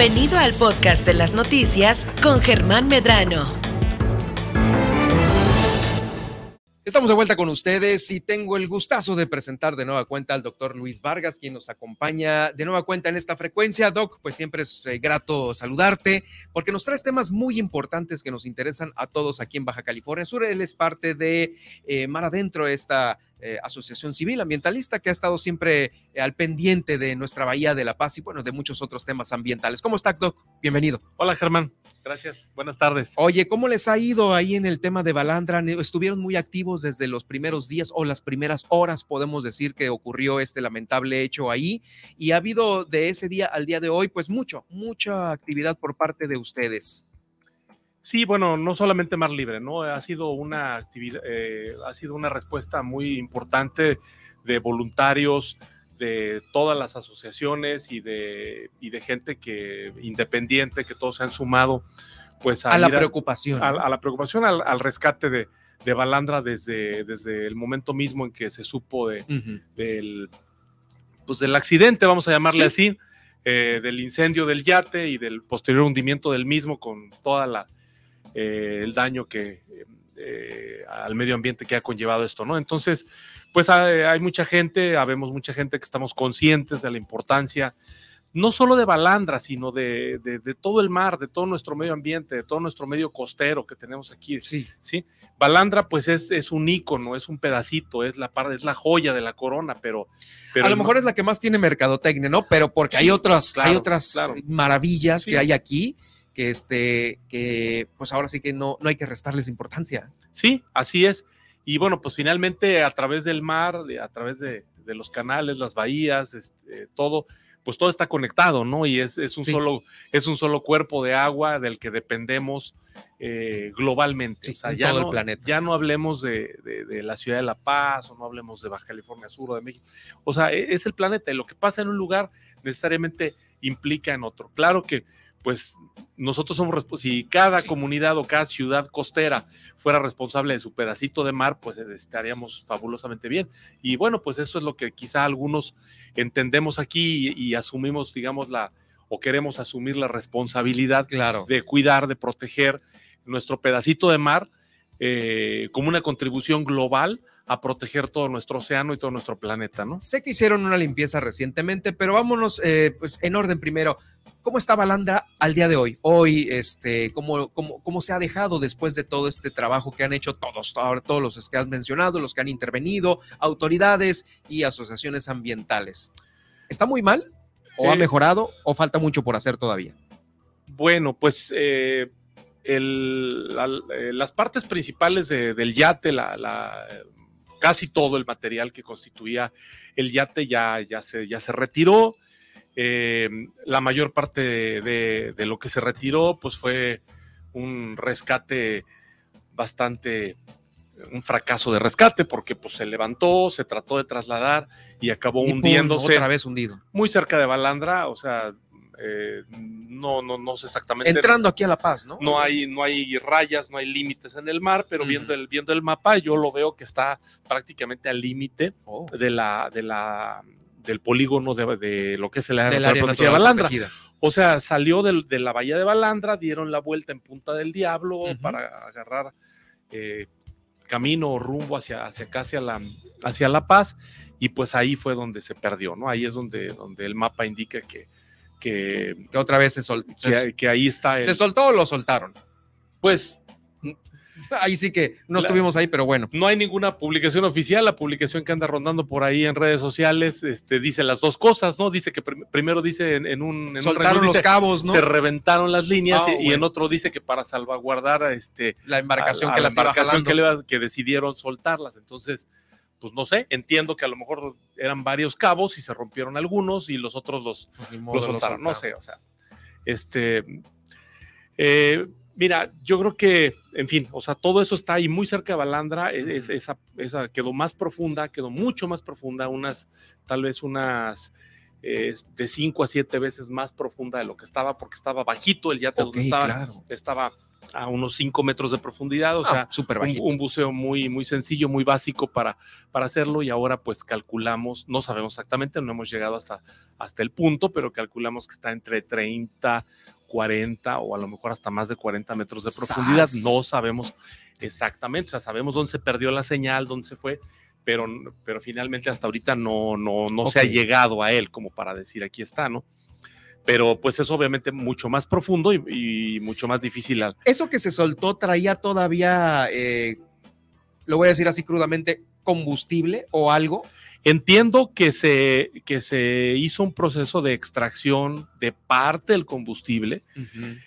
Bienvenido al podcast de las noticias con Germán Medrano. Estamos de vuelta con ustedes y tengo el gustazo de presentar de nueva cuenta al doctor Luis Vargas, quien nos acompaña de nueva cuenta en esta frecuencia. Doc, pues siempre es eh, grato saludarte porque nos traes temas muy importantes que nos interesan a todos aquí en Baja California Sur. Él es parte de eh, Mar Adentro, esta eh, asociación civil ambientalista que ha estado siempre eh, al pendiente de nuestra Bahía de la Paz y bueno, de muchos otros temas ambientales. ¿Cómo está, Doc? Bienvenido. Hola, Germán. Gracias. Buenas tardes. Oye, ¿cómo les ha ido ahí en el tema de Balandra? ¿Estuvieron muy activos desde los primeros días o las primeras horas, podemos decir, que ocurrió este lamentable hecho ahí? Y ha habido de ese día al día de hoy, pues mucho, mucha actividad por parte de ustedes. Sí, bueno, no solamente Mar Libre, ¿no? Ha sido una actividad, eh, ha sido una respuesta muy importante de voluntarios de todas las asociaciones y de, y de gente que independiente que todos se han sumado pues a, la preocupación. A, la preocupación, al, rescate de, de, Balandra desde, desde el momento mismo en que se supo de, del, pues del accidente, vamos a llamarle así, eh, del incendio del yate y del posterior hundimiento del mismo con toda la, eh, el daño que eh, al medio ambiente que ha conllevado esto, ¿no? Entonces, pues hay, mucha gente, habemos mucha gente que estamos conscientes de la importancia no solo de Balandra, sino de, todo el mar, de todo nuestro medio ambiente, de todo nuestro medio costero que tenemos aquí. Sí. ¿sí? Balandra, pues es, es un ícono, es un pedacito, es la, es la joya de la corona, pero. pero a lo mejor es la que más tiene mercadotecnia, ¿no? Pero porque hay otras, hay otras maravillas que hay aquí que este, que pues ahora sí que no, no hay que restarles importancia. Sí, así es. Y bueno, pues finalmente a través del mar, a través de, los canales, las bahías, este, todo, pues todo está conectado, ¿no? Y es, un, solo, es un solo cuerpo de agua del que dependemos eh, globalmente. o sea, ya no, ya no hablemos de, de, la ciudad de La Paz o no hablemos de Baja California Sur o de México. O sea, e, es el planeta y lo que pasa en un lugar necesariamente implica en otro. Claro que pues nosotros somos, si cada comunidad o cada ciudad costera fuera responsable de su pedacito de mar, pues estaríamos fabulosamente bien. Y bueno, pues eso es lo que quizá algunos entendemos aquí y, asumimos, digamos, la, o queremos asumir la responsabilidad claro. de cuidar, de proteger nuestro pedacito de mar eh, como una contribución global a proteger todo nuestro océano y todo nuestro planeta, ¿no? Sé que hicieron una limpieza recientemente, pero vámonos pues en orden primero. ¿Cómo está Balandra al día de hoy? Hoy, este, ¿cómo, cómo, cómo se ha dejado después de todo este trabajo que han hecho todos, todos los que has mencionado, los que han intervenido, autoridades y asociaciones ambientales? ¿Está muy mal? ¿O ha eh, mejorado? ¿O falta mucho por hacer todavía? Bueno, pues eh, eh, las partes principales del yate, la, casi todo el material que constituía el yate ya, ya, se, ya se retiró. Eh, la mayor parte de, lo que se retiró, pues fue un rescate bastante, un fracaso de rescate, porque pues se levantó, se trató de trasladar y acabó hundiéndose. otra vez hundido. Muy cerca de Balandra, o sea, eh, no, no, no sé exactamente. Entrando aquí a La Paz, ¿no? No hay, no hay rayas, no hay límites en el mar, pero viendo, el, viendo el mapa, yo lo veo que está prácticamente al límite oh. de la, de la del polígono de, lo que es el área, de Balandra. O sea, salió de la bahía de Balandra, dieron la vuelta en Punta del Diablo para agarrar eh, camino o rumbo hacia, hacia acá, hacia la, hacia la Paz, y pues ahí fue donde se perdió, ¿no? Ahí es donde, donde el mapa indica que, que, otra vez se soltó. Que, ahí está. ¿Se soltó o lo soltaron? Pues ahí sí que no estuvimos ahí, pero bueno. No hay ninguna publicación oficial. La publicación que anda rondando por ahí en redes sociales este, dice las dos cosas, ¿no? Dice que primero dice en, un. Soltaron los cabos, ¿no? Se reventaron las líneas ah, y, en otro dice que para salvaguardar este, la embarcación, que, la embarcación que, decidieron soltarlas. Entonces, pues no sé, entiendo que a lo mejor eran varios cabos y se rompieron algunos y los otros los, pues soltaron. No sé, o sea. Este. Eh, Mira, yo creo que, en fin, o sea, todo eso está ahí muy cerca de Balandra, e-, esa, esa quedó más profunda, quedó mucho más profunda, unas, tal vez unas eh, de cinco a siete veces más profunda de lo que estaba, porque estaba bajito el yate donde estaba, estaba a unos 5 metros de profundidad, o Ah, sea, un, buceo muy, muy sencillo, muy básico para, para hacerlo y ahora pues calculamos, no sabemos exactamente, no hemos llegado hasta, hasta el punto, pero calculamos que está entre 30, 40 o a lo mejor hasta más de 40 metros de profundidad, ¡Sas! no sabemos exactamente, o sea, sabemos dónde se perdió la señal, dónde se fue, pero, pero finalmente hasta ahorita no, no, no se ha llegado a él como para decir aquí está, ¿no? Pero pues es obviamente mucho más profundo y, y mucho más difícil Eso que se soltó traía todavía, eh, lo voy a decir así crudamente, combustible o algo. Entiendo que se, que se hizo un proceso de extracción de parte del combustible,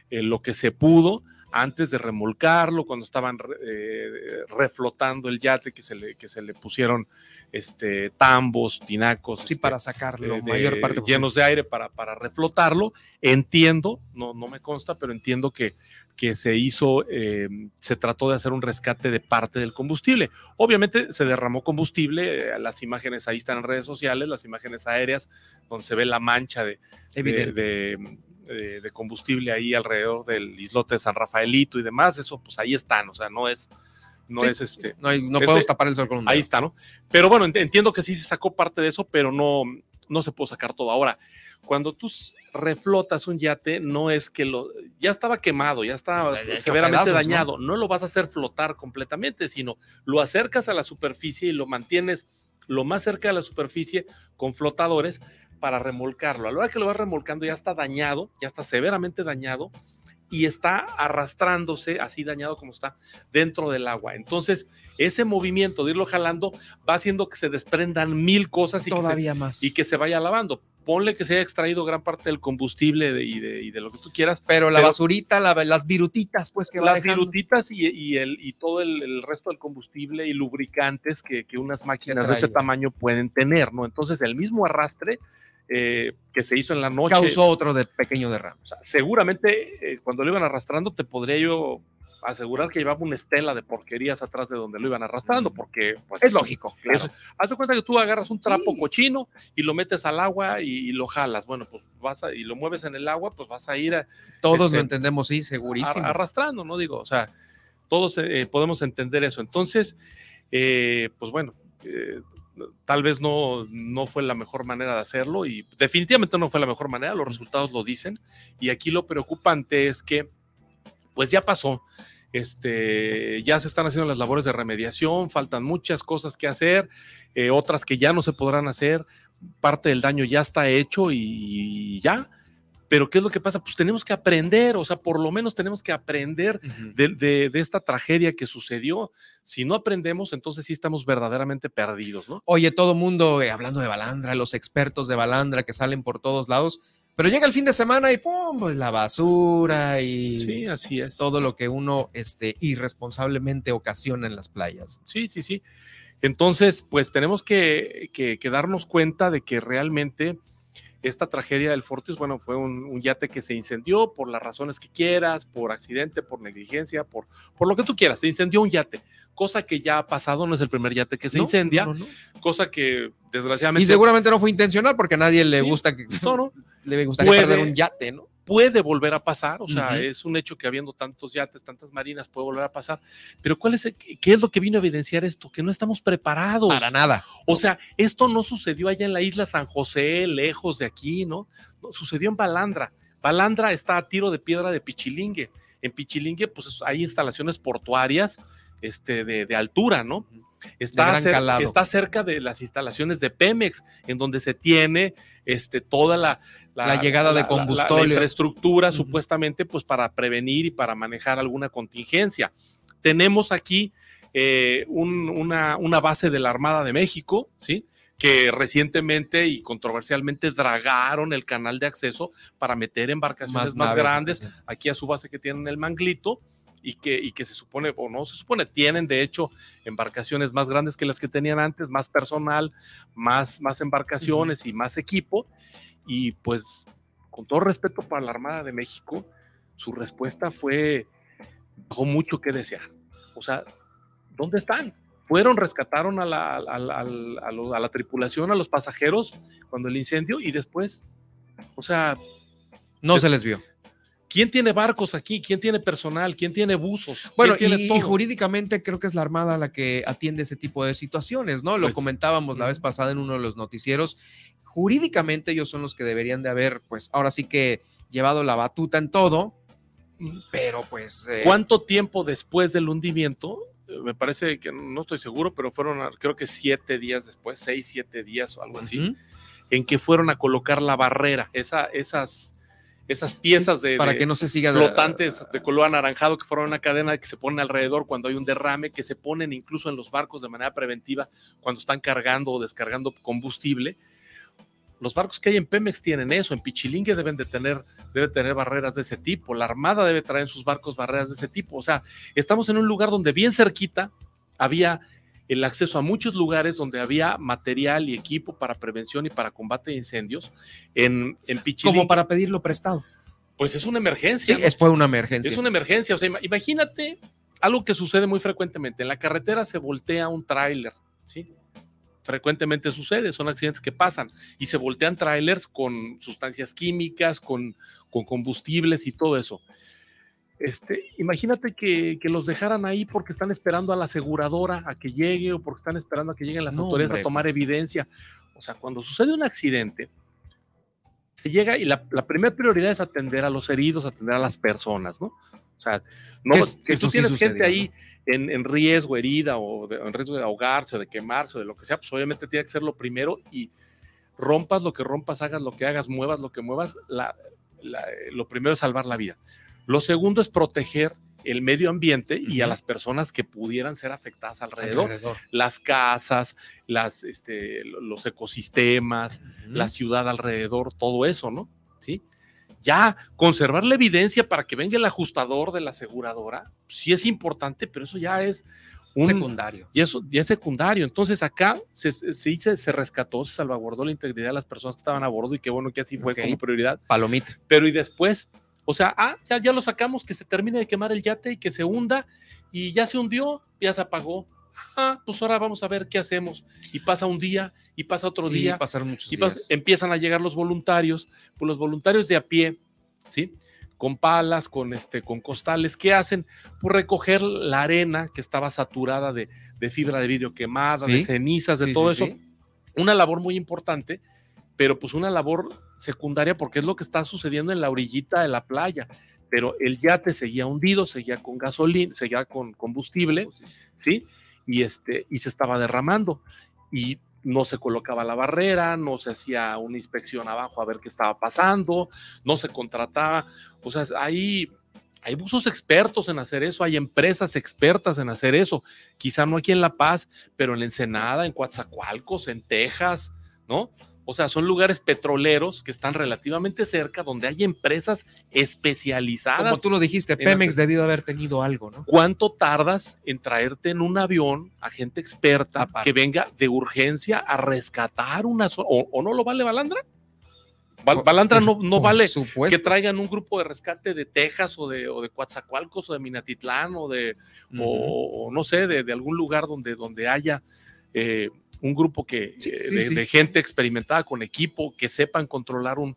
eh, lo que se pudo antes de remolcarlo, cuando estaban eh, reflotando el yate, que se le, que se le pusieron este, tambos, tinacos. Sí, este, para sacarlo, de- mayor parte posible. llenos de aire para, para reflotarlo. Entiendo, no, no me consta, pero entiendo que, que se hizo, eh, se trató de hacer un rescate de parte del combustible. Obviamente se derramó combustible, eh, las imágenes ahí están en redes sociales, las imágenes aéreas, donde se ve la mancha de, de, de- de- de combustible ahí alrededor del islote de San Rafaelito y demás, eso pues ahí están, o sea, no es, no Sí, es este, no, hay- no Ese- podemos tapar el sol con un Ahí está, ¿no? Pero bueno, ent- entiendo que sí se sacó parte de eso, pero no, no se pudo sacar todo. Ahora, cuando tú reflotas un yate, no es que lo. Ya estaba quemado, ya estaba Ya- severamente pedazos, ¿no? dañado. ¿no? lo vas a hacer flotar completamente, sino lo acercas a la superficie y lo mantienes lo más cerca de la superficie con flotadores para remolcarlo. A la hora que lo vas remolcando, ya está dañado, ya está severamente dañado y está arrastrándose, así dañado como está, dentro del agua. Entonces, ese movimiento de irlo jalando va haciendo que se desprendan mil cosas y, que se, Todavía más. y que se vaya lavando. Ponle que se haya extraído gran parte del combustible de- y, de, y de lo que tú quieras. pero la basurita, la- las virutitas, pues que va Las dejando. virutitas y, y el, y todo el, el resto del combustible y lubricantes que, que unas máquinas de ese tamaño pueden tener, ¿no? Entonces, el mismo arrastre eh, que se hizo en la noche. causó otro de pequeño derrame. O sea, seguramente eh, cuando lo iban arrastrando te podría yo asegurar que llevaba una estela de porquerías atrás de donde lo iban arrastrando, porque pues Es lógico, claro. eso- haz de cuenta que tú agarras un trapo Sí. cochino y lo metes al agua y, y lo jalas. Bueno, pues vas a, y lo mueves en el agua, pues vas a ir a- Todos este, lo entendemos, sí, segurísimo. arrastrando, ¿no? Digo, o sea, todos eh, podemos entender eso. Entonces, pues bueno, eh, tal vez no, no fue la mejor manera de hacerlo y definitivamente no fue la mejor manera, los resultados lo dicen. Y aquí lo preocupante es que, pues ya pasó. Este, ya se están haciendo las labores de remediación, faltan muchas cosas que hacer, eh, otras que ya no se podrán hacer, parte del daño ya está hecho y ya, pero ¿qué es lo que pasa? Pues tenemos que aprender, o sea, por lo menos tenemos que aprender de, de- de esta tragedia que sucedió. Si no aprendemos, entonces sí estamos verdaderamente perdidos, ¿no? Oye, todo mundo eh, hablando de Balandra, los expertos de Balandra que salen por todos lados, pero llega el fin de semana y ¡pum! Pues la basura y Sí, así es. todo lo que uno este, irresponsablemente ocasiona en las playas. Sí, sí, sí. Entonces, pues tenemos que, que- que darnos cuenta de que realmente esta tragedia del Fortius, bueno, fue un, un yate que se incendió por las razones que quieras, por accidente, por negligencia, por, por lo que tú quieras. Se incendió un yate, cosa que ya ha pasado, no es el primer yate que se ¿No? incendia, No, no, no. cosa que desgraciadamente... Y seguramente no fue intencional porque a nadie le Sí. gusta que No, no, le gustaría Puede- perder un yate, ¿no? Puede volver a pasar, o sea, es un hecho que habiendo tantos yates, tantas marinas, puede volver a pasar. Pero ¿cuál es el- qué es lo que vino a evidenciar esto? Que no estamos preparados. Para nada. O sea, esto no sucedió allá en la isla San José, lejos de aquí, ¿no? No, sucedió en Balandra. Balandra está a tiro de piedra de Pichilingue. En Pichilingue, pues es- hay instalaciones portuarias este, de, de altura, ¿no? Está, gran cer- calado. está cerca de las instalaciones de Pemex, en donde se tiene este, toda la, La llegada de la- la- infraestructura, Ujú. supuestamente, pues para prevenir y para manejar alguna contingencia. Tenemos aquí eh, un- una, una base de la Armada de México, ¿sí? que recientemente y controversialmente dragaron el canal de acceso para meter embarcaciones más, naves, grandes sí. aquí a su base que tienen el Manglito y que, y que se supone, o no se supone, tienen de hecho embarcaciones más grandes que las que tenían antes, más personal, más, más embarcaciones y más equipo. Y pues, con todo respeto para la Armada de México, su respuesta fue, dejó mucho que desear. O sea, ¿dónde están? Fueron, rescataron a la, a la- a la- a tripulación, a los pasajeros cuando el incendio y después, o sea, No se les vio. ¿Quién tiene barcos aquí? ¿Quién tiene personal? ¿Quién tiene buzos? Bueno, y, jurídicamente creo que es la Armada la que atiende ese tipo de situaciones, ¿no? Lo pues, comentábamos la vez pasada en uno de los noticieros. Jurídicamente ellos son los que deberían de haber, pues ahora sí que llevado la batuta en todo, pero pues... Eh, ¿Cuánto tiempo después del hundimiento? Eh, me parece que no estoy seguro, pero fueron creo que siete días después, seis, siete días o algo así, en que fueron a colocar la barrera, esa, esas esas piezas de, para que no se siga flotantes de color anaranjado que fueron una cadena que se ponen alrededor cuando hay un derrame, que se ponen incluso en los barcos de manera preventiva cuando están cargando o descargando combustible. Los barcos que hay en Pemex tienen eso, en Pichilingue deben de tener, debe tener barreras de ese tipo, la Armada debe traer en sus barcos barreras de ese tipo. O sea, estamos en un lugar donde bien cerquita había el acceso a muchos lugares donde había material y equipo para prevención y para combate de incendios en, en Como para pedirlo prestado. Pues es una emergencia. Sí, fue una emergencia. Es una emergencia. O sea, imagínate algo que sucede muy frecuentemente. En la carretera se voltea un tráiler, ¿sí? Frecuentemente sucede, son accidentes que pasan y se voltean tráilers con sustancias químicas, con, con combustibles y todo eso. Este, imagínate que, los dejaran ahí porque están esperando a la aseguradora a que llegue o porque están esperando a que lleguen las autoridades a tomar evidencia. O sea, cuando sucede un accidente, se llega y la, primera prioridad es atender a los heridos, atender a las personas, ¿no? O sea, no, que tú tienes gente ahí en, riesgo, herida o en riesgo de ahogarse o de quemarse o de lo que sea, pues obviamente tiene que ser lo primero y rompas lo que rompas, hagas lo que hagas, muevas lo que muevas, lo primero es salvar la vida. Lo segundo es proteger el medio ambiente y a las personas que pudieran ser afectadas alrededor. Las casas, las, este, los ecosistemas, la ciudad alrededor, todo eso, ¿no? Sí. Ya conservar la evidencia para que venga el ajustador de la aseguradora, sí es importante, pero eso ya es un secundario. Y eso ya es secundario. Entonces acá se, se, se, rescató, se salvaguardó la integridad de las personas que estaban a bordo y qué bueno que así fue como prioridad. Palomita. Pero y después o sea, ah, ya, ya lo sacamos, que se termine de quemar el yate y que se hunda y ya se hundió, ya se apagó. Ah, pues ahora vamos a ver qué hacemos. Y pasa un día y pasa otro sí, día. Pasaron muchos y empiezan a llegar los voluntarios, pues los voluntarios de a pie, ¿sí? Con palas, con, este, con costales, ¿qué hacen? Pues recoger la arena que estaba saturada de, fibra de vidrio quemada, de cenizas, de todo eso. Una labor muy importante, pero pues una labor secundaria porque es lo que está sucediendo en la orillita de la playa. Pero el yate seguía hundido, seguía con gasolina, seguía con combustible, ¿sí? Y, este, y se estaba derramando. Y no se colocaba la barrera, no se hacía una inspección abajo a ver qué estaba pasando, no se contrataba. O sea, hay, hay buzos expertos en hacer eso, hay empresas expertas en hacer eso. Quizá no aquí en La Paz, pero en Ensenada, en Coatzacoalcos, en Texas, ¿no? O sea, son lugares petroleros que están relativamente cerca, donde hay empresas especializadas. Como tú lo dijiste, Pemex debió haber tenido algo, ¿no? ¿Cuánto tardas en traerte en un avión a gente experta que venga de urgencia a rescatar una zona? ¿O, no lo vale Balandra? Balandra no, no vale que traigan un grupo de rescate de Texas o de, o de Coatzacoalcos o de Minatitlán o de, o, no sé, de, algún lugar donde, donde haya eh, un grupo que, eh, de, gente experimentada con equipo que sepan controlar un,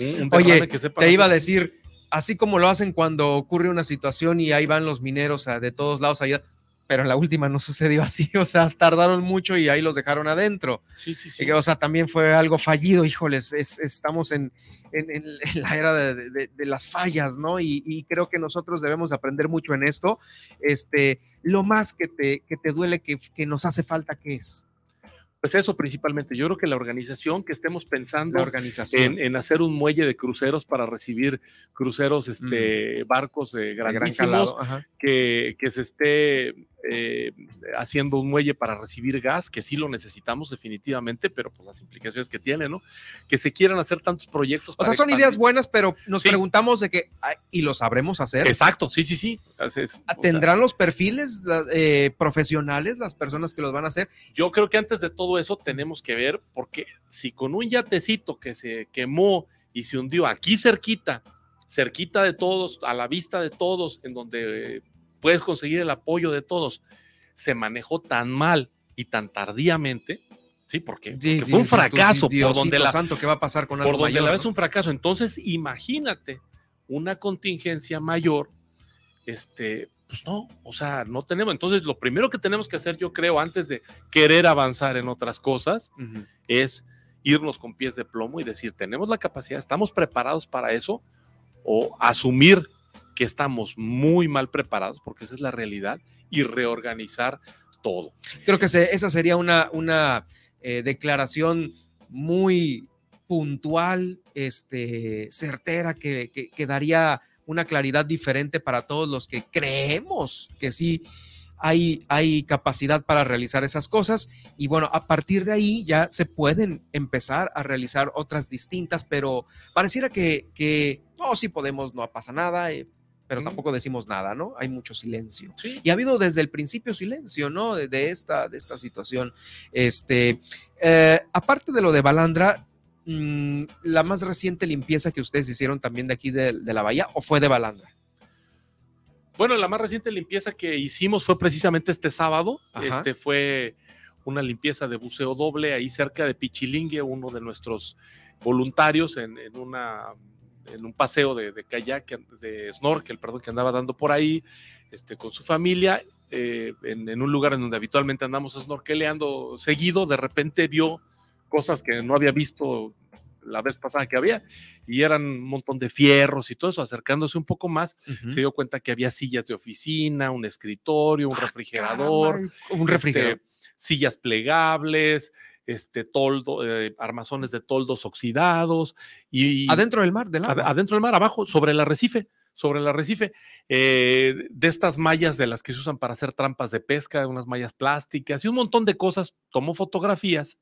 un Oye, que te iba a decir, así como lo hacen cuando ocurre una situación y ahí van los mineros de todos lados allá, pero en la última no sucedió así, o sea, tardaron mucho y ahí los dejaron adentro. Sí, sí, sí. o sea, también fue algo fallido, híjoles, estamos en, en, la era de, las fallas, ¿no? Y, creo que nosotros debemos aprender mucho en esto. Este, lo más que te, que te duele, que, que nos hace falta, ¿qué es? Pues eso principalmente. Yo creo que la organización que estemos pensando organización. En, hacer un muelle de cruceros para recibir cruceros, este, barcos de grandísimos, que, que se esté eh, haciendo un muelle para recibir gas, que sí lo necesitamos definitivamente, pero pues las implicaciones que tiene, ¿no? Que se quieran hacer tantos proyectos. O sea, son ideas buenas, pero nos preguntamos de que, ¿y lo sabremos hacer? Exacto, sí, sí, sí. ¿Tendrán los perfiles eh, profesionales las personas que los van a hacer? Yo creo que antes de todo eso tenemos que ver, porque si con un yatecito que se quemó y se hundió aquí cerquita, cerquita de todos, a la vista de todos, en donde puedes conseguir el apoyo de todos, se manejó tan mal y tan tardíamente, sí, porque, fue un fracaso por donde la santo que va a pasar con por donde la vez un fracaso. Entonces, imagínate una contingencia mayor, este, pues no, o sea, no tenemos. Entonces, lo primero que tenemos que hacer, yo creo, antes de querer avanzar en otras cosas, es irnos con pies de plomo y decir, tenemos la capacidad, estamos preparados para eso, o asumir que estamos muy mal preparados, porque esa es la realidad, y reorganizar todo. Creo que esa sería una, una eh, declaración muy puntual, este, certera, que, que, daría una claridad diferente para todos los que creemos que sí hay, hay, capacidad para realizar esas cosas y bueno, a partir de ahí ya se pueden empezar a realizar otras distintas, pero pareciera que, que no, sí podemos, no pasa nada, pero tampoco decimos nada, ¿no? Hay mucho silencio. Y ha habido desde el principio silencio, ¿no? De, esta, de esta situación. Este, eh, aparte de lo de Balandra, mm, la más reciente limpieza que ustedes hicieron también de aquí de, la bahía o fue de Balandra? Bueno, la más reciente limpieza que hicimos fue precisamente este sábado. Este fue una limpieza de buceo doble ahí cerca de Pichilingue, uno de nuestros voluntarios en una en un paseo de, de, kayak, de snorkel, perdón, que andaba dando por ahí este, con su familia, eh, en, un lugar en donde habitualmente andamos snorkeleando seguido, de repente vio cosas que no había visto la vez pasada que había, y eran un montón de fierros y todo eso, acercándose un poco más, se dio cuenta que había sillas de oficina, un escritorio, un ah, refrigerador, un refrigerador. Este, sillas plegables, este toldo, eh, armazones de toldos oxidados y adentro del mar, del adentro del mar, abajo, sobre el arrecife, sobre el arrecife, eh, de estas mallas de las que se usan para hacer trampas de pesca, unas mallas plásticas y un montón de cosas. Tomó fotografías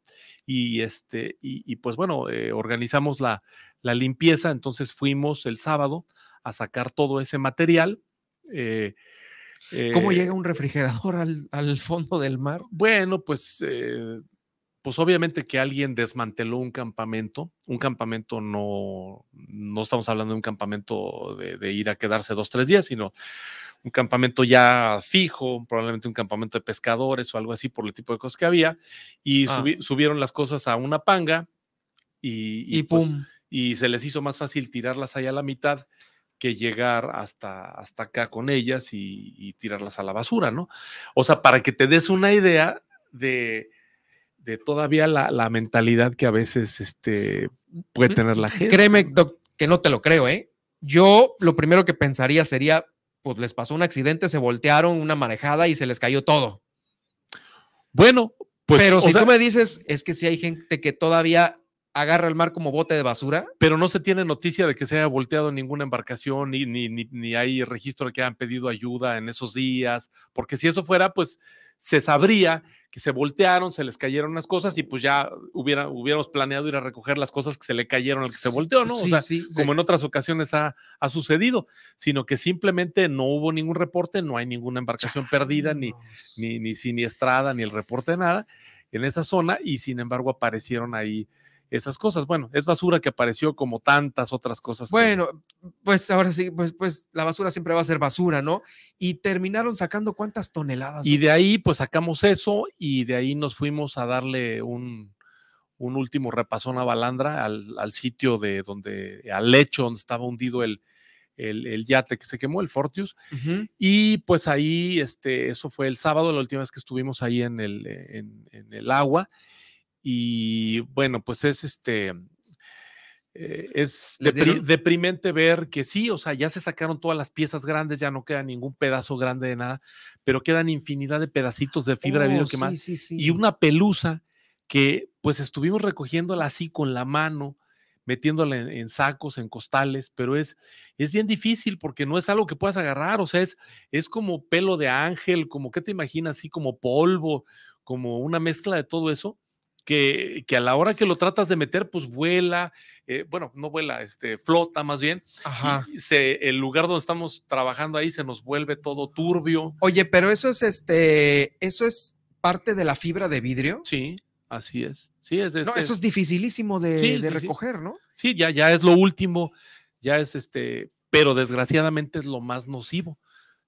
y este y, pues bueno, eh, organizamos la, la, limpieza. Entonces fuimos el sábado a sacar todo ese material. ¿Cómo llega un refrigerador al, al, fondo del mar? Bueno, pues pues obviamente que alguien desmanteló un campamento, un campamento no, no estamos hablando de un campamento de, ir a quedarse dos, tres días, sino un campamento ya fijo, probablemente un campamento de pescadores o algo así por el tipo de cosas que había, y ah. subieron las cosas a una panga y, y, pues, y se les hizo más fácil tirarlas ahí a la mitad que llegar hasta, hasta acá con ellas y tirarlas a la basura, ¿no? O sea, para que te des una idea de de todavía la, mentalidad que a veces este, puede tener la gente. Créeme, doc, que no te lo creo, ¿eh? Yo lo primero que pensaría sería, pues les pasó un accidente, se voltearon una marejada y se les cayó todo. Bueno, pues. Pero si tú me dices, es que si hay gente que todavía agarra el mar como bote de basura. Pero no se tiene noticia de que se haya volteado ninguna embarcación, ni, ni, ni, ni hay registro de que hayan pedido ayuda en esos días, porque si eso fuera, pues se sabría que se voltearon, se les cayeron unas cosas y pues ya hubiera, hubiéramos planeado ir a recoger las cosas que se le cayeron al que se volteó, ¿no? o sea, como en otras ocasiones ha, ha, sucedido, sino que simplemente no hubo ningún reporte, no hay ninguna embarcación perdida, ni, ni, ni siniestrada, ni el reporte de nada en esa zona y sin embargo aparecieron ahí esas cosas. Bueno, es basura que apareció como tantas otras cosas. Bueno, pues ahora sí, pues, pues la basura siempre va a ser basura, ¿no? Y terminaron sacando cuántas toneladas. Y de ahí, pues sacamos eso y de ahí nos fuimos a darle un, un último repasón a Balandra, al, al, sitio de donde, al lecho donde estaba hundido el, el, yate que se quemó, el Fortius. Y pues ahí, este, eso fue el sábado, la última vez que estuvimos ahí en el, en, en el agua. Y bueno, pues es este, eh, es deprimente ver que sí, o sea, ya se sacaron todas las piezas grandes, ya no queda ningún pedazo grande de nada, pero quedan infinidad de pedacitos de fibra de vidrio oh, que más. Y una pelusa que pues estuvimos recogiéndola así con la mano, metiéndola en, sacos, en costales, pero es, es bien difícil porque no es algo que puedas agarrar, o sea, es, es como pelo de ángel, como, ¿qué te imaginas? Así como polvo, como una mezcla de todo eso que, a la hora que lo tratas de meter, pues vuela, eh, bueno, no vuela, este, flota más bien. Ajá. se, el lugar donde estamos trabajando ahí se nos vuelve todo turbio. Oye, pero eso es este, eso es parte de la fibra de vidrio. Sí, así es. Sí, es, no, eso es dificilísimo de, recoger, ¿no? Sí, ya, ya es lo último, ya es este, pero desgraciadamente es lo más nocivo,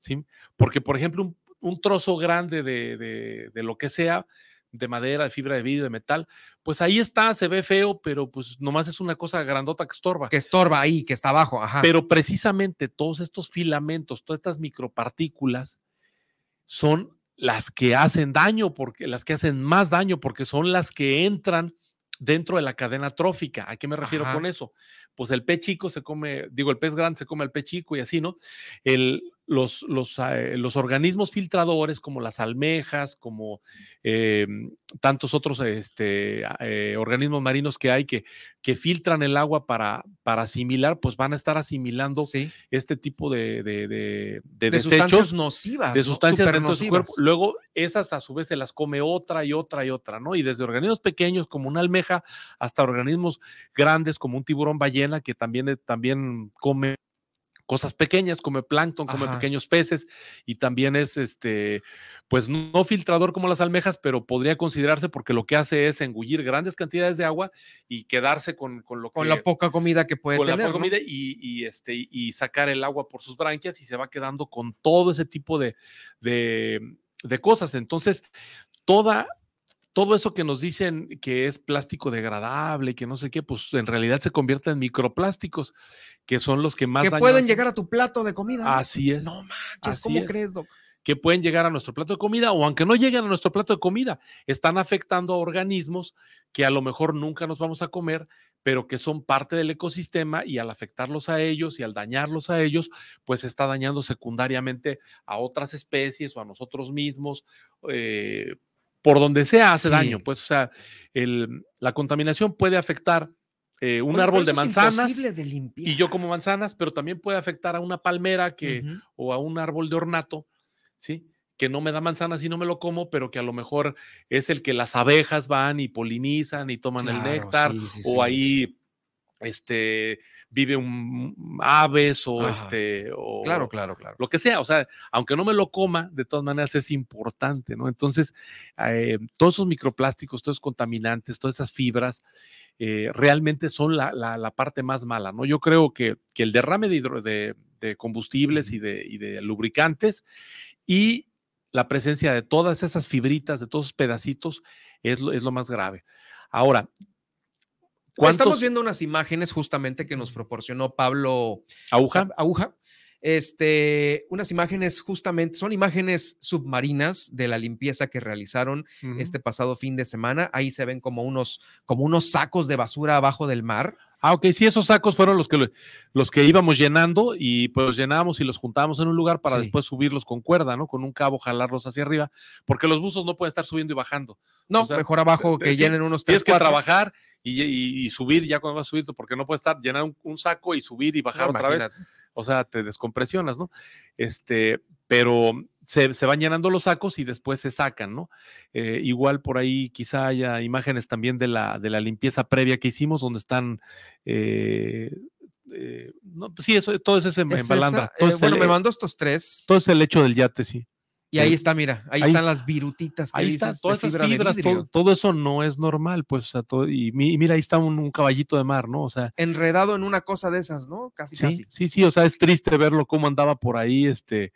¿sí? Porque, por ejemplo, un, trozo grande de, de, de lo que sea, de madera, de fibra de vidrio, de metal, pues ahí está, se ve feo, pero pues nomás es una cosa grandota que estorba. Que estorba ahí, que está abajo, ajá. Pero precisamente todos estos filamentos, todas estas micropartículas son las que hacen daño, porque las que hacen más daño, porque son las que entran dentro de la cadena trófica. ¿A qué me refiero con eso? Pues el pez chico se come, digo, el pez grande se come al pez chico y así, ¿no? El, los, los, eh, los, organismos filtradores como las almejas, como eh, tantos otros este, eh, organismos marinos que hay que, que filtran el agua para, para asimilar, pues van a estar asimilando este tipo de, de, de, de desechos, sustancias nocivas. De sustancias dentro de su cuerpo. Luego, esas a su vez se las come otra y otra y otra, ¿no? Y desde organismos pequeños como una almeja hasta organismos grandes como un tiburón ballena que también, también come cosas pequeñas, come plancton, come pequeños peces y también es este, pues no filtrador como las almejas, pero podría considerarse porque lo que hace es engullir grandes cantidades de agua y quedarse con, con lo con la poca comida que puede con tener. la poca comida y, este, y sacar el agua por sus branquias y se va quedando con todo ese tipo de, de, de cosas. Entonces, toda todo eso que nos dicen que es plástico degradable, que no sé qué, pues en realidad se convierte en microplásticos, que son los que más... Que pueden llegar a tu plato de comida. Así es. No manches, ¿cómo crees, Doc? Que pueden llegar a nuestro plato de comida o aunque no lleguen a nuestro plato de comida, están afectando a organismos que a lo mejor nunca nos vamos a comer, pero que son parte del ecosistema y al afectarlos a ellos y al dañarlos a ellos, pues está dañando secundariamente a otras especies o a nosotros mismos. Eh, por donde sea hace daño. Pues, o sea, la contaminación puede afectar eh, un árbol de manzanas y yo como manzanas, pero también puede afectar a una palmera que, o a un árbol de ornato, ¿sí? que no me da manzanas y no me lo como, pero que a lo mejor es el que las abejas van y polinizan y toman el néctar, o ahí este, vive un aves o este, o claro, claro, claro. Lo que sea, o sea, aunque no me lo coma, de todas maneras es importante, ¿no? Entonces, eh, todos esos microplásticos, todos esos contaminantes, todas esas fibras, eh, realmente son la, la, parte más mala, ¿no? Yo creo que, que el derrame de, de, combustibles y de, y de lubricantes y la presencia de todas esas fibritas, de todos esos pedacitos, es lo, es lo más grave. Ahora, Estamos viendo unas imágenes justamente que nos proporcionó Pablo Aguja. Aguja. Este, unas imágenes justamente, son imágenes submarinas de la limpieza que realizaron este pasado fin de semana. Ahí se ven como unos, como unos sacos de basura abajo del mar. Ah, ok, sí, esos sacos fueron los que, los que íbamos llenando y pues llenábamos y los juntábamos en un lugar para después subirlos con cuerda, ¿no? Con un cabo jalarlos hacia arriba, porque los buzos no pueden estar subiendo y bajando. No, mejor abajo que llenen unos tres, Tienes que trabajar y, subir ya cuando vas a subir, porque no puedes estar llenar un, saco y subir y bajar otra vez. O sea, te descompresionas, ¿no? Este, pero se, van llenando los sacos y después se sacan, ¿no? Eh, igual por ahí quizá haya imágenes también de la, de la limpieza previa que hicimos, donde están... Eh, eh, no, pues sí, eso, todo es ese en Balandra. bueno, me mandó estos tres. Todo es el hecho del yate, sí. Y ahí está, mira, ahí, están las virutitas que ahí están todas esas fibras, todo, eso no es normal, pues, o sea, todo, y, mira, ahí está un, caballito de mar, ¿no? O sea. Enredado en una cosa de esas, ¿no? Casi, sí, casi. Sí, sí, o sea, es triste verlo cómo andaba por ahí, este,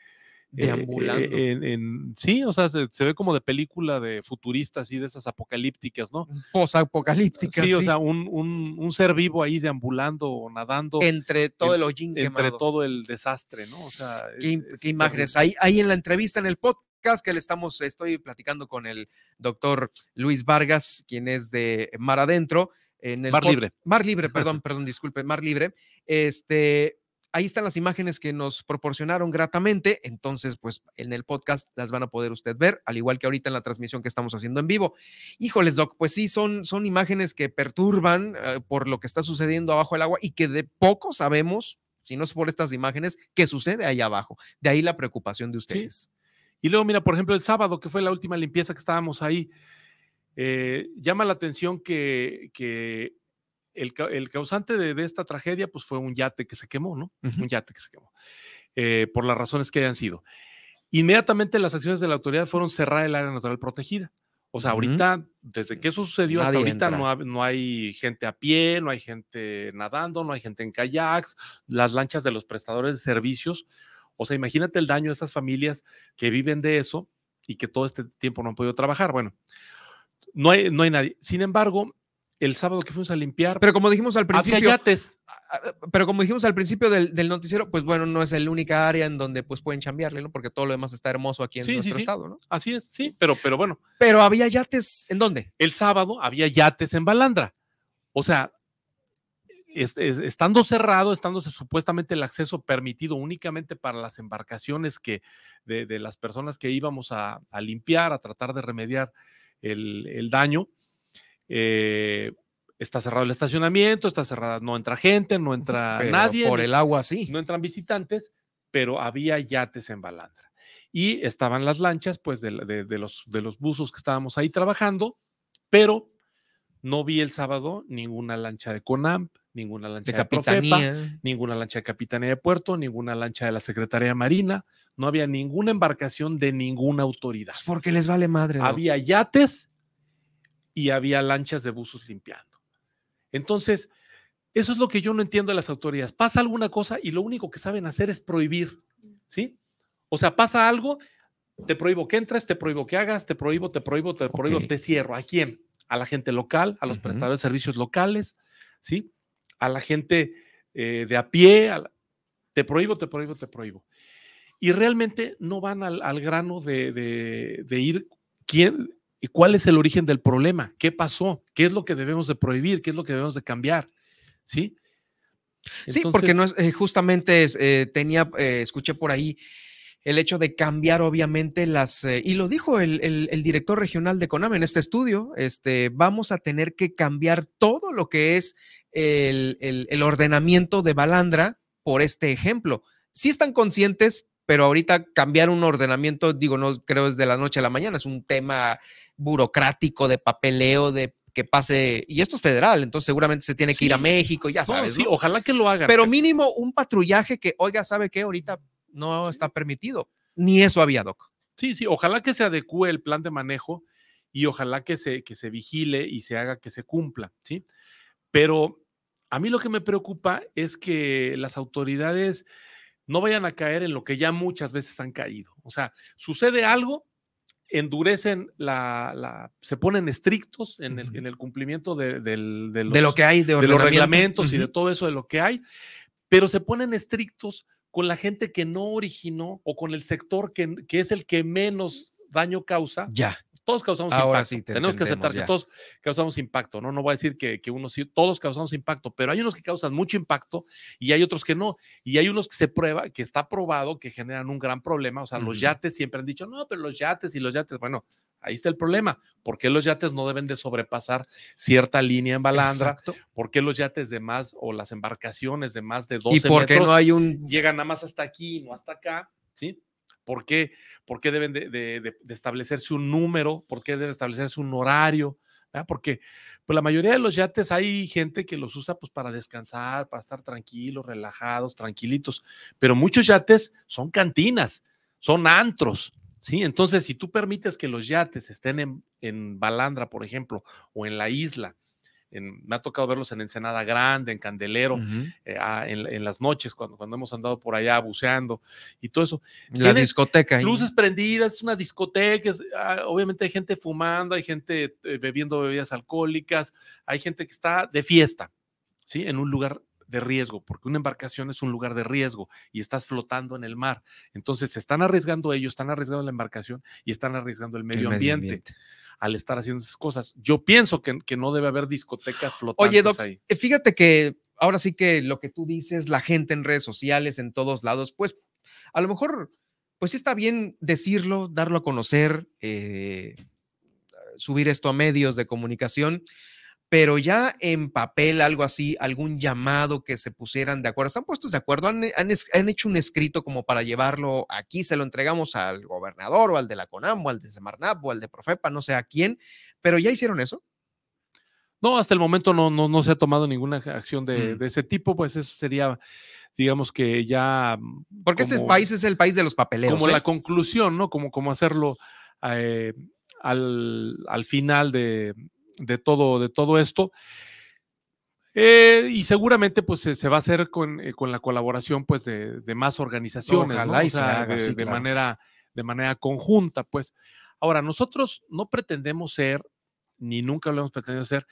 Deambulando. Eh, en, sí, o sea, se, ve como de película de futuristas y de esas apocalípticas, ¿no? Posapocalípticas. Sí, sí, o sea, un, ser vivo ahí deambulando o nadando. Entre todo el hollín Entre todo el desastre, ¿no? O sea. Qué, imágenes. Ahí, ahí en la entrevista, en el podcast que le estamos, estoy platicando con el doctor Luis Vargas, quien es de Mar Adentro. En el Mar Libre. Mar Libre, perdón, perdón, disculpe, Mar Libre. Este, ahí están las imágenes que nos proporcionaron gratamente, entonces pues en el podcast las van a poder usted ver, al igual que ahorita en la transmisión que estamos haciendo en vivo. Híjoles, Doc, pues sí, son, son imágenes que perturban eh, por lo que está sucediendo abajo del agua y que de poco sabemos, si no es por estas imágenes, qué sucede ahí abajo. De ahí la preocupación de ustedes. Y luego, mira, por ejemplo, el sábado, que fue la última limpieza que estábamos ahí, eh, llama la atención que, que el, causante de, esta tragedia pues fue un yate que se quemó, ¿no? Un yate que se quemó, eh, por las razones que hayan sido. Inmediatamente las acciones de la autoridad fueron cerrar el área natural protegida. O sea, ahorita, desde que eso sucedió hasta ahorita, no, hay gente a pie, no hay gente nadando, no hay gente en kayaks, las lanchas de los prestadores de servicios. O sea, imagínate el daño a esas familias que viven de eso y que todo este tiempo no han podido trabajar. Bueno, No hay, no hay nadie. Sin embargo, el sábado que fuimos a limpiar, Pero como dijimos al principio, yates. pero como dijimos al principio del, del noticiero, pues bueno, no es la única área en donde pues pueden chambearle, ¿no? Porque todo lo demás está hermoso aquí en Sí, nuestro sí. estado, ¿no? Así es, sí, pero, pero bueno, Pero había yates, ¿en dónde? el sábado había yates en Balandra. O sea, es- es- estando cerrado, estando supuestamente el acceso permitido únicamente para las embarcaciones que de, de las personas que íbamos a, a limpiar, a tratar de remediar el, el daño. Eh, está cerrado el estacionamiento, está cerrada, no entra gente, no entra Pero nadie, Por el agua, sí. no entran visitantes, pero había yates en Balandra. Y estaban las lanchas, pues, de, de- de los, de los buzos que estábamos ahí trabajando, pero no vi el sábado ninguna lancha de CONAMP, ninguna lancha de de, Profepa, ninguna lancha de Capitanía de Puerto, ninguna lancha de la Secretaría Marina, no había ninguna embarcación de ninguna autoridad. Pues porque les vale madre. Había yates y había lanchas de buzos limpiando. Entonces, eso es lo que yo no entiendo de las autoridades. Pasa alguna cosa y lo único que saben hacer es prohibir, ¿sí? O sea, pasa algo, te prohíbo que entres, te prohíbo que hagas, te prohíbo, te prohíbo, te prohíbo, te cierro. ¿A quién? A la gente local, a los prestadores de servicios locales, ¿sí? A la gente eh, de a pie, a la- te prohíbo, te prohíbo, te prohíbo. Y realmente no van al, al grano de, de- de ir quién y cuál es el origen del problema, qué pasó, qué es lo que debemos de prohibir, qué es lo que debemos de cambiar, ¿sí? Sí, porque no es, eh, justamente eh, tenía, eh, escuché por ahí el hecho de cambiar obviamente las, y lo dijo el, el- el director regional de CONAM en este estudio, este, vamos a tener que cambiar todo lo que es el, el- el ordenamiento de Balandra por este ejemplo. Sí están conscientes, pero ahorita cambiar un ordenamiento, digo, no creo es de la noche a la mañana, es un tema burocrático, de papeleo, de que pase, y esto es federal, entonces seguramente se tiene que ir a Sí. México, ya no, sabes. sí, ¿no? ojalá que lo hagan. Pero mínimo un patrullaje que, oiga, ¿sabe qué? Ahorita no está permitido. Ni eso había, Doc. Sí, sí, ojalá que se adecue el plan de manejo y ojalá que se, que se vigile y se haga que se cumpla, ¿sí? Pero a mí lo que me preocupa es que las autoridades no vayan a caer en lo que ya muchas veces han caído. O sea, sucede algo, endurecen la, la- se ponen estrictos en el, Ujú. en el cumplimiento de, los, de lo que hay de, los reglamentos y de todo eso de lo que hay, pero se ponen estrictos con la gente que no originó o con el sector que, que es el que menos daño causa. Ya. Todos causamos Ahora impacto. sí te Tenemos que aceptar que todos causamos impacto, ¿no? No voy a decir que, que unos sí, todos causamos impacto, pero hay unos que causan mucho impacto y hay otros que no. Y hay unos que se prueba, que está probado que generan un gran problema. O sea, los yates siempre han dicho, no, pero los yates y los yates, bueno, ahí está el problema. ¿Por qué los yates no deben de sobrepasar cierta línea en balandra? Exacto. ¿Por qué los yates de más o las embarcaciones de más de 12 ¿Y por qué metros no hay un llegan nada más hasta aquí, no hasta acá? ¿Sí? ¿Por qué, por qué deben de, establecerse un número? ¿Por qué debe establecerse un horario? Porque pues, la mayoría de los yates hay gente que los usa pues, para descansar, para estar tranquilos, relajados, tranquilitos, pero muchos yates son cantinas, son antros. ¿sí? Entonces, si tú permites que los yates estén en, en Balandra, por ejemplo, o en la isla, en- me ha tocado verlos en Ensenada Grande, en Candelero, eh, ah, en, en las noches, cuando, cuando hemos andado por allá buceando y todo eso. la discoteca? ahí. Luces prendidas, es una discoteca, es, ah, obviamente hay gente fumando, hay gente eh, bebiendo bebidas alcohólicas, hay gente que está de fiesta, ¿sí? En un lugar de riesgo, porque una embarcación es un lugar de riesgo y estás flotando en el mar. Entonces se están arriesgando ellos, están arriesgando la embarcación y están arriesgando el El medio, ambiente, al estar haciendo esas cosas. Yo pienso que, que no debe haber discotecas flotantes Oye, Doc, ahí. eh, fíjate que ahora sí que lo que tú dices, la gente en redes sociales, en todos lados, pues a lo mejor, pues sí está bien decirlo, darlo a conocer, eh, subir esto a medios de comunicación, pero ya en papel, algo así, algún llamado que se pusieran de acuerdo, están puestos de acuerdo, han, han han hecho un escrito como para llevarlo aquí, se lo entregamos al gobernador o al de la CONAM o al de Semarnap o al de Profepa, no sé a quién, pero ya hicieron eso. No, hasta el momento no, no, no se ha tomado ninguna acción de, Mm. de ese tipo, pues eso sería, digamos que ya... mm, Porque este país es el país de los papeleos. como ¿eh? la conclusión, ¿no? Como, como hacerlo eh, al, al final de, de todo, de todo esto. Eh, y seguramente pues se, se va a hacer con, eh, con la colaboración pues de, de más organizaciones, ¿no? Ojalá y O se sea, haga, de, sí, de claro. manera, de manera conjunta, pues. Ahora, nosotros no pretendemos ser ni nunca lo hemos pretendido ser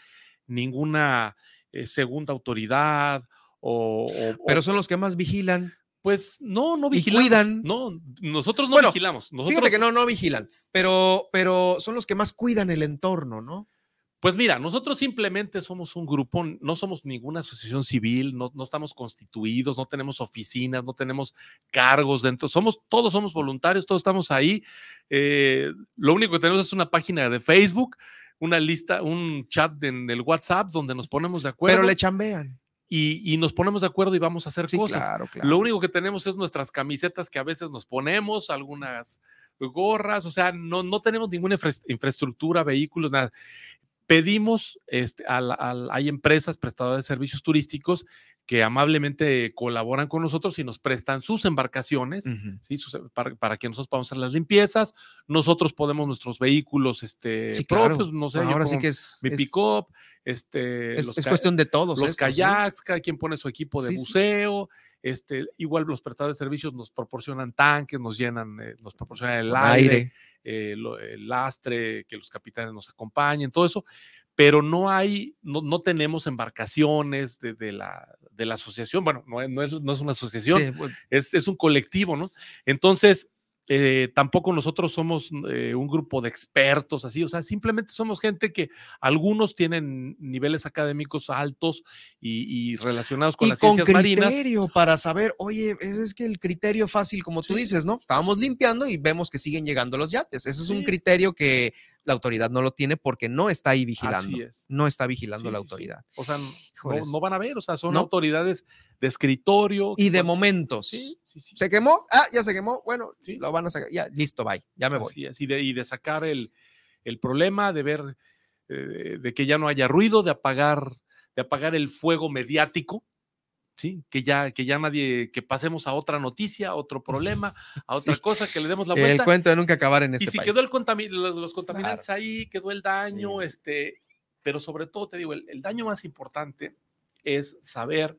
ninguna eh, segunda autoridad o, Pero son los que más vigilan. Pues no, no vigilan. Cuidan. No, nosotros no vigilamos. Fíjate que no, no vigilan, pero, pero son los que más cuidan el entorno, ¿no? Pues mira, nosotros simplemente somos un grupo, no somos ninguna asociación civil, no, estamos constituidos, no tenemos oficinas, no tenemos cargos dentro, somos, todos somos voluntarios, todos estamos ahí. Eh, lo único que tenemos es una página de Facebook, una lista, un chat en el WhatsApp donde nos ponemos de acuerdo. Pero le chambean. Y, nos ponemos de acuerdo y vamos a hacer cosas. Claro, claro. Lo único que tenemos es nuestras camisetas que a veces nos ponemos, algunas gorras, o sea, no, no tenemos ninguna infraestructura, vehículos, nada pedimos, este, hay empresas prestadoras de servicios turísticos que amablemente colaboran con nosotros y nos prestan sus embarcaciones, ¿sí? para, que nosotros podamos hacer las limpiezas. Nosotros podemos nuestros vehículos este, propios, no sé, ahora sí que es mi pick-up, este, es, cuestión de todos. Los kayaks, cada quien pone su equipo de buceo. Este, igual los prestadores de servicios nos proporcionan tanques, nos llenan, eh, nos proporcionan el aire, eh, el lastre, que los capitanes nos acompañen, todo eso, pero no hay, no, tenemos embarcaciones de, la, de la asociación, bueno, no, es, no es, una asociación, es, es, un colectivo, ¿no? Entonces, eh, tampoco nosotros somos eh, un grupo de expertos así, o sea, simplemente somos gente que algunos tienen niveles académicos altos y, relacionados con las ciencias marinas. criterio para saber, oye, es que el criterio fácil, como tú dices, ¿no? Estábamos limpiando y vemos que siguen llegando los yates. Ese es un criterio que la autoridad no lo tiene porque no está ahí vigilando. No está vigilando la autoridad. o sea, no, van a ver, o sea, son autoridades de escritorio. Y de momentos. ¿Se quemó? Ah, ya se quemó. Bueno, lo van a sacar. Ya, listo, bye. Ya me voy. y, de, y de sacar el, problema, de ver, eh, de que ya no haya ruido, de apagar, de apagar el fuego mediático ¿sí? Que ya, que ya nadie, que pasemos a otra noticia, a otro problema, a otra cosa, que le demos la vuelta. El cuento de nunca acabar en este Y si quedó el los, contaminantes ahí, quedó el daño, este, pero sobre todo te digo, el, el daño más importante es saber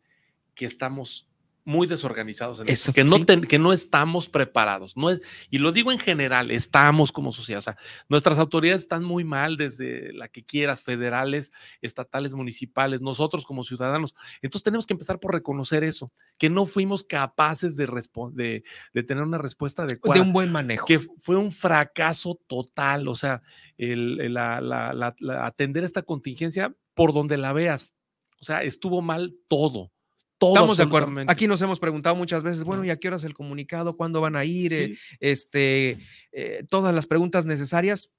que estamos muy desorganizados en eso, que, no que no estamos preparados. No es, y lo digo en general, estamos como sociedad. O sea, nuestras autoridades están muy mal desde la que quieras, federales, estatales, municipales, nosotros como ciudadanos. Entonces tenemos que empezar por reconocer eso, que no fuimos capaces de, de, de tener una respuesta adecuada. De un buen manejo. Que fue un fracaso total. O sea, el, la, atender esta contingencia por donde la veas. O sea, estuvo mal todo. Estamos de acuerdo. Aquí nos hemos preguntado muchas veces, bueno, ¿y a qué hora es el comunicado? ¿Cuándo van a ir? Eh, este, eh, todas las preguntas necesarias.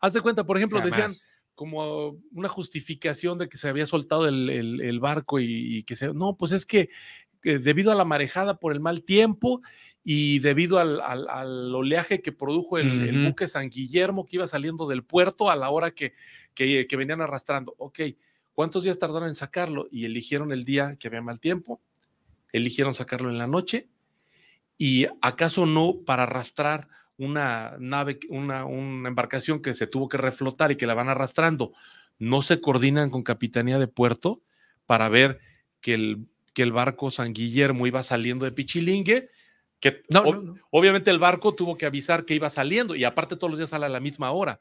Haz de cuenta, por ejemplo, decían como una justificación de que se había soltado el, barco y, que se... No, pues es que, debido a la marejada por el mal tiempo y debido al, oleaje que produjo el, buque San Guillermo que iba saliendo del puerto a la hora que, que, que venían arrastrando. Ok, ¿Cuántos días tardaron en sacarlo? Y eligieron el día que había mal tiempo, eligieron sacarlo en la noche. ¿Y acaso no para arrastrar una nave, una, embarcación que se tuvo que reflotar y que la van arrastrando, no se coordinan con Capitanía de Puerto para ver que el, que el barco San Guillermo iba saliendo de Pichilingue? Que obviamente el barco tuvo que avisar que iba saliendo y aparte todos los días sale a la misma hora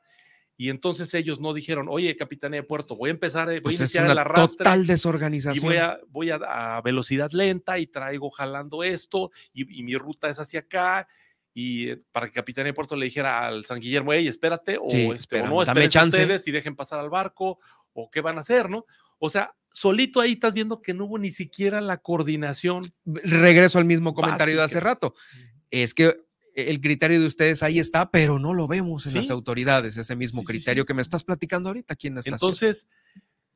y entonces ellos no dijeron, oye, Capitanía de Puerto, voy a empezar, eh, voy a pues iniciar el arrastre. Total desorganización. Y voy a, voy a, velocidad lenta y traigo jalando esto y, mi ruta es hacia acá. Y eh, para que Capitanía de Puerto le dijera al San Guillermo, hey, espérate, o, este, no, esperen ustedes y dejen pasar al barco, o qué van a hacer, ¿no? O sea, solito ahí estás viendo que no hubo ni siquiera la coordinación. Regreso al mismo comentario de hace rato. Es que el criterio de ustedes ahí está, pero no lo vemos en las autoridades, ese mismo criterio que me estás platicando ahorita aquí en la estación. Entonces,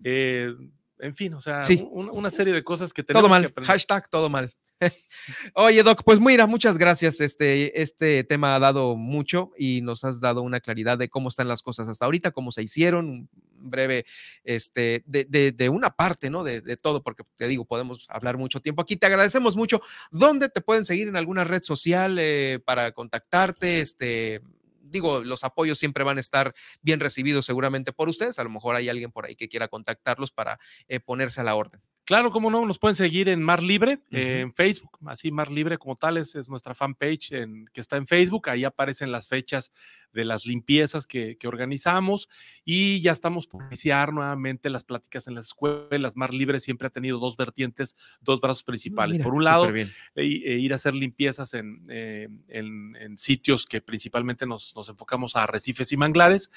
eh, en fin, o sea, una serie de cosas que tenemos todo mal. que Hashtag todo mal. Oye, Doc, pues mira, muchas gracias. Este, este tema ha dado mucho y nos has dado una claridad de cómo están las cosas hasta ahorita, cómo se hicieron, breve, este, de, una parte, ¿no? De, todo, porque te digo, podemos hablar mucho tiempo aquí. Te agradecemos mucho. ¿Dónde te pueden seguir en alguna red social eh, para contactarte? Este, digo, los apoyos siempre van a estar bien recibidos seguramente por ustedes. A lo mejor hay alguien por ahí que quiera contactarlos para eh, ponerse a la orden. Claro, como no, nos pueden seguir en Mar Libre, en Facebook, así Mar Libre como tal es, nuestra fanpage en, que está en Facebook, ahí aparecen las fechas de las limpiezas que, organizamos y ya estamos por iniciar nuevamente las pláticas en las escuelas. Mar Libre siempre ha tenido dos vertientes, dos brazos principales. por un lado, e, e ir a hacer limpiezas en, eh, en, sitios que principalmente nos, nos enfocamos a arrecifes y manglares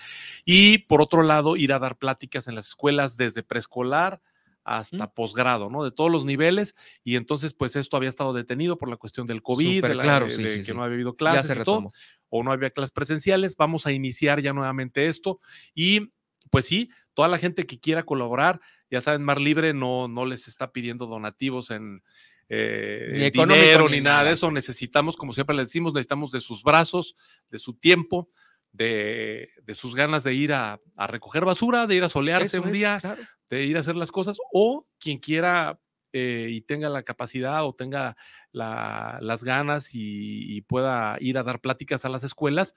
y por otro lado, ir a dar pláticas en las escuelas desde preescolar, hasta posgrado, ¿no? De todos los niveles. Y entonces, pues esto había estado detenido por la cuestión del COVID, de claro, que no había habido clases o no había clases presenciales. Vamos a iniciar ya nuevamente esto. Y pues sí, toda la gente que quiera colaborar, ya saben, Mar Libre no, no les está pidiendo donativos en, eh, dinero ni, nada. de eso. Necesitamos, como siempre les decimos, necesitamos de sus brazos, de su tiempo, de, sus ganas de ir a, recoger basura, de ir a solearse un día, de ir a hacer las cosas, o quien quiera eh, y tenga la capacidad o tenga las ganas y, pueda ir a dar pláticas a las escuelas,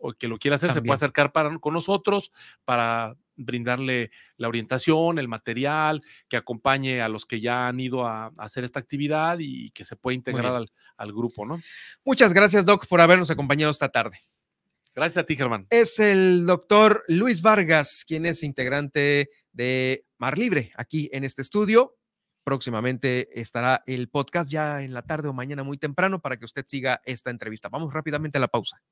o que lo quiera hacer, se puede acercar para, con nosotros para brindarle la orientación, el material, que acompañe a los que ya han ido a, hacer esta actividad y que se pueda integrar al, al grupo, ¿no? Muchas gracias, Doc, por habernos acompañado esta tarde. Gracias a ti, Germán. Es el doctor Luis Vargas, quien es integrante de Mar Libre aquí en este estudio. Próximamente estará el podcast ya en la tarde o mañana muy temprano para que usted siga esta entrevista. Vamos rápidamente a la pausa.